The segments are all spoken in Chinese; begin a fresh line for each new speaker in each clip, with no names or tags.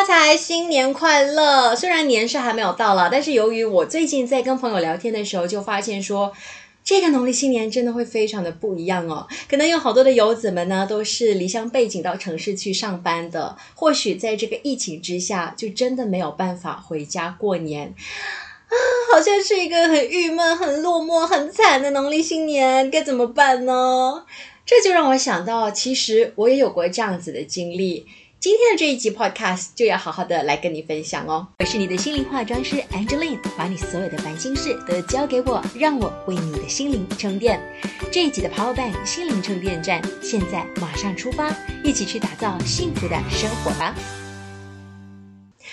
发财，新年快乐！虽然年是还没有到了，但是由于我最近在跟朋友聊天的时候，就发现说，这个农历新年真的会非常的不一样哦。可能有好多的游子们呢，都是离乡背井到城市去上班的，或许在这个疫情之下，就真的没有办法回家过年啊，好像是一个很郁闷、很落寞、很惨的农历新年，该怎么办呢？这就让我想到，其实我也有过这样子的经历。今天的这一集 Podcast 就要好好的来跟你分享哦。我是你的心灵化妆师 Angeline，把你所有的烦心事都交给我，让我为你的心灵充电。这一集的 Power Bank 心灵充电站，现在马上出发，一起去打造幸福的生活吧。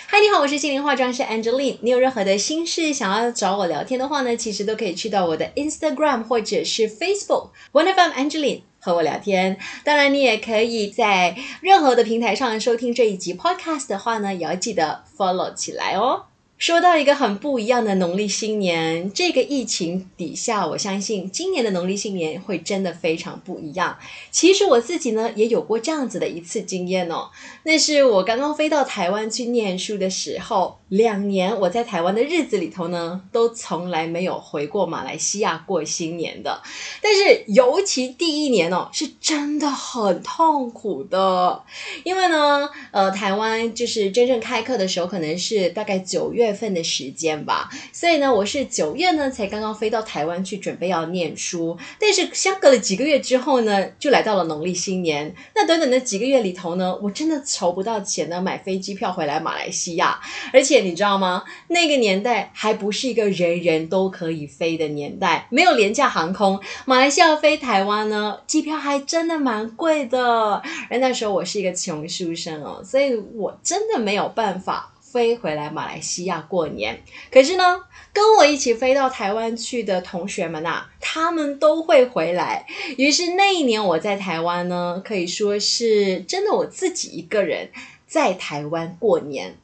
嗨，你好，我是心灵化妆师 Angeline。你有任何的心事想要找我聊天的话呢，其实都可以去到我的 Instagram 或者是 Facebook One of them Angeline。和我聊天，当然你也可以在任何的平台上收听这一集 podcast 的话呢，也要记得 follow 起来哦。说到一个很不一样的农历新年，这个疫情底下，我相信今年的农历新年会真的非常不一样。其实我自己呢也有过这样子的一次经验哦，那是我刚刚飞到台湾去念书的时候，两年我在台湾的日子里头呢，都从来没有回过马来西亚过新年的。但是尤其第一年哦，是真的很痛苦的，因为呢，呃，台湾就是真正开课的时候，可能是大概九月。月份的时间吧，所以呢，我是九月呢才刚刚飞到台湾去准备要念书，但是相隔了几个月之后呢，就来到了农历新年。那短短的几个月里头呢，我真的筹不到钱呢买飞机票回来马来西亚，而且你知道吗？那个年代还不是一个人人都可以飞的年代，没有廉价航空，马来西亚飞台湾呢，机票还真的蛮贵的。而那时候我是一个穷书生哦，所以我真的没有办法。飞回来马来西亚过年，可是呢，跟我一起飞到台湾去的同学们呐，他们都会回来。于是那一年我在台湾呢，可以说是真的我自己一个人在台湾过年，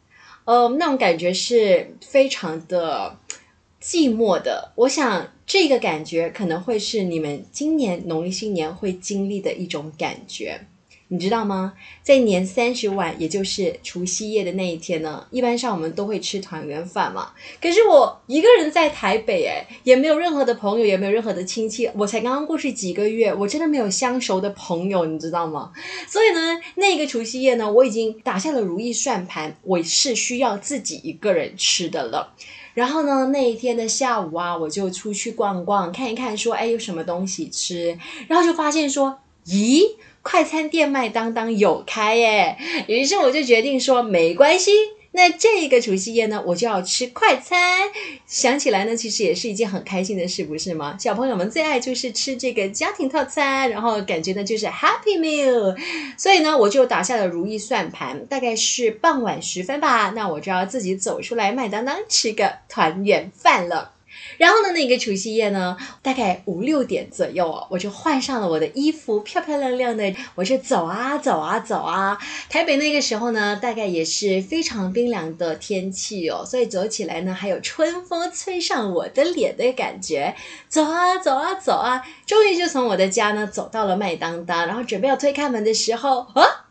呃，那种感觉是非常的寂寞的。我想这个感觉可能会是你们今年农历新年会经历的一种感觉。你知道吗？在年三十晚，也就是除夕夜的那一天呢，一般上我们都会吃团圆饭嘛。可是我一个人在台北，哎，也没有任何的朋友，也没有任何的亲戚。我才刚刚过去几个月，我真的没有相熟的朋友，你知道吗？所以呢，那个除夕夜呢，我已经打下了如意算盘，我是需要自己一个人吃的了。然后呢，那一天的下午啊，我就出去逛逛，看一看，说，哎，有什么东西吃？然后就发现说，咦？快餐店麦当当有开耶，于是我就决定说没关系，那这个除夕夜呢，我就要吃快餐。想起来呢，其实也是一件很开心的事，不是吗？小朋友们最爱就是吃这个家庭套餐，然后感觉呢就是 Happy Meal。所以呢，我就打下了如意算盘，大概是傍晚时分吧，那我就要自己走出来麦当当吃个团圆饭了。然后呢，那个除夕夜呢，大概五六点左右，我就换上了我的衣服，漂漂亮亮的，我就走啊走啊走啊。台北那个时候呢，大概也是非常冰凉的天气哦，所以走起来呢，还有春风吹上我的脸的感觉。走啊走啊走啊，终于就从我的家呢走到了麦当当，然后准备要推开门的时候，啊，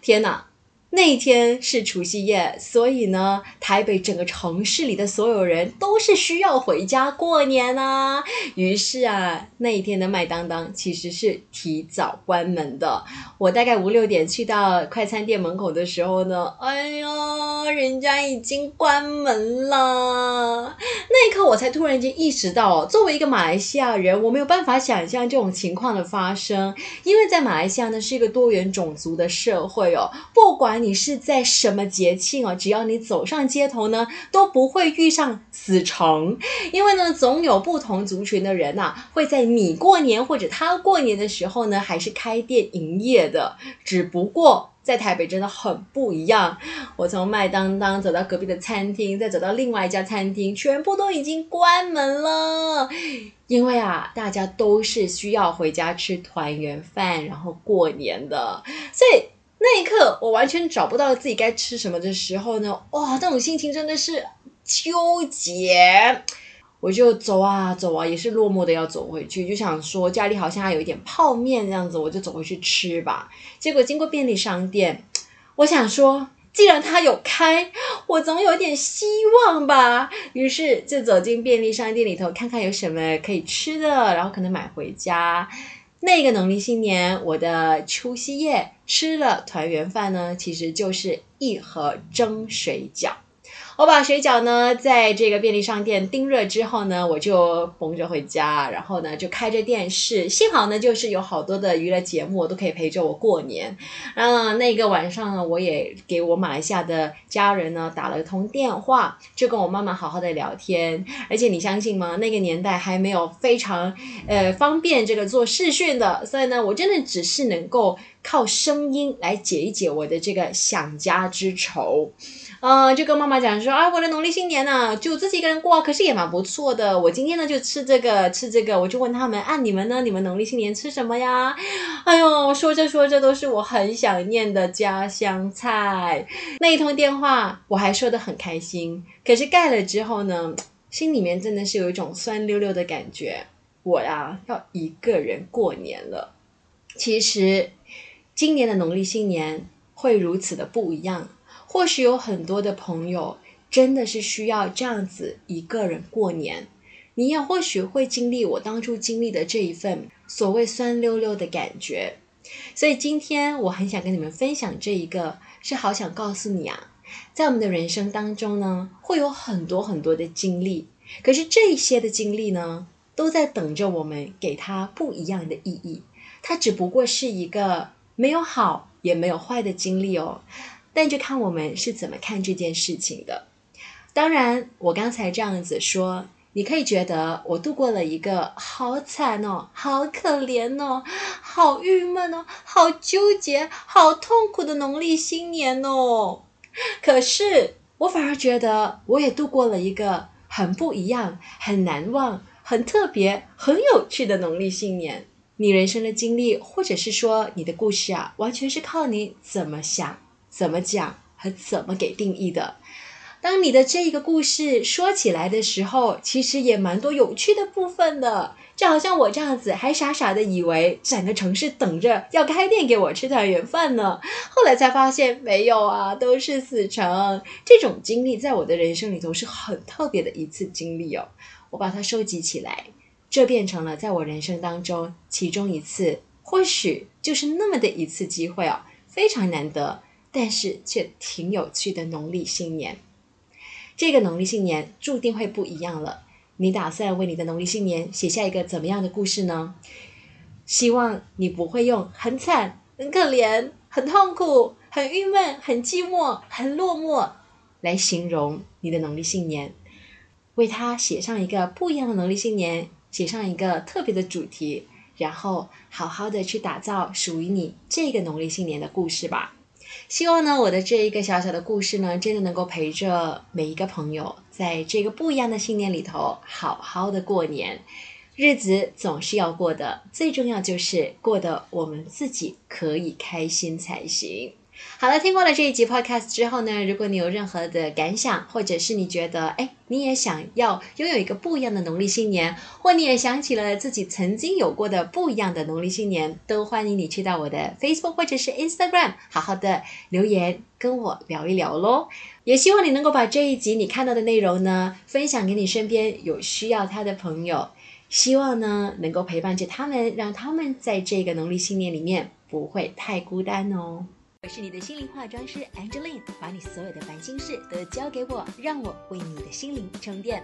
天哪！那天是除夕夜，所以呢，台北整个城市里的所有人都是需要回家过年啊。于是啊，那一天的麦当当其实是提早关门的。我大概五六点去到快餐店门口的时候呢，哎呀，人家已经关门了。那一刻，我才突然间意识到，作为一个马来西亚人，我没有办法想象这种情况的发生，因为在马来西亚呢是一个多元种族的社会哦，不管。你是在什么节庆哦？只要你走上街头呢，都不会遇上死城，因为呢，总有不同族群的人呐，会在你过年或者他过年的时候呢，还是开店营业的。只不过在台北真的很不一样。我从麦当当走到隔壁的餐厅，再走到另外一家餐厅，全部都已经关门了，因为啊，大家都是需要回家吃团圆饭，然后过年的，所以。那一刻，我完全找不到自己该吃什么的时候呢，哇，那种心情真的是纠结。我就走啊走啊，也是落寞的要走回去，就想说家里好像还有一点泡面这样子，我就走回去吃吧。结果经过便利商店，我想说，既然它有开，我总有点希望吧。于是就走进便利商店里头，看看有什么可以吃的，然后可能买回家。那个农历新年，我的除夕夜吃了团圆饭呢，其实就是一盒蒸水饺。我把水饺呢，在这个便利商店叮热之后呢，我就捧着回家，然后呢就开着电视。幸好呢，就是有好多的娱乐节目都可以陪着我过年。嗯，那个晚上呢，我也给我马来西亚的家人呢打了通电话，就跟我妈妈好好的聊天。而且你相信吗？那个年代还没有非常呃方便这个做视讯的，所以呢，我真的只是能够靠声音来解一解我的这个想家之愁。嗯，就跟妈妈讲说啊，我的农历新年呢，就自己一个人过，可是也蛮不错的。我今天呢就吃这个吃这个，我就问他们，啊，你们呢？你们农历新年吃什么呀？哎呦，说着说着都是我很想念的家乡菜。那一通电话我还说的很开心，可是盖了之后呢，心里面真的是有一种酸溜溜的感觉。我呀要一个人过年了。其实今年的农历新年会如此的不一样。或许有很多的朋友真的是需要这样子一个人过年，你也或许会经历我当初经历的这一份所谓酸溜溜的感觉。所以今天我很想跟你们分享这一个，是好想告诉你啊，在我们的人生当中呢，会有很多很多的经历，可是这些的经历呢，都在等着我们给它不一样的意义。它只不过是一个没有好也没有坏的经历哦。但就看我们是怎么看这件事情的。当然，我刚才这样子说，你可以觉得我度过了一个好惨哦、好可怜哦、好郁闷哦、好纠结、好痛苦的农历新年哦。可是，我反而觉得我也度过了一个很不一样、很难忘、很特别、很有趣的农历新年。你人生的经历，或者是说你的故事啊，完全是靠你怎么想。怎么讲和怎么给定义的？当你的这个故事说起来的时候，其实也蛮多有趣的部分的。就好像我这样子，还傻傻的以为整个城市等着要开店给我吃团圆饭呢，后来才发现没有啊，都是死城。这种经历在我的人生里头是很特别的一次经历哦。我把它收集起来，这变成了在我人生当中其中一次，或许就是那么的一次机会哦，非常难得。但是却挺有趣的农历新年，这个农历新年注定会不一样了。你打算为你的农历新年写下一个怎么样的故事呢？希望你不会用很惨、很可怜、很痛苦、很郁闷、很寂寞、很落寞来形容你的农历新年，为它写上一个不一样的农历新年，写上一个特别的主题，然后好好的去打造属于你这个农历新年的故事吧。希望呢，我的这一个小小的故事呢，真的能够陪着每一个朋友，在这个不一样的新年里头，好好的过年。日子总是要过的，最重要就是过得我们自己可以开心才行。好了，听过了这一集 podcast 之后呢，如果你有任何的感想，或者是你觉得哎，你也想要拥有一个不一样的农历新年，或你也想起了自己曾经有过的不一样的农历新年，都欢迎你去到我的 Facebook 或者是 Instagram，好好的留言跟我聊一聊喽。也希望你能够把这一集你看到的内容呢，分享给你身边有需要他的朋友，希望呢能够陪伴着他们，让他们在这个农历新年里面不会太孤单哦。我是你的心灵化妆师 Angeline，把你所有的烦心事都交给我，让我为你的心灵充电。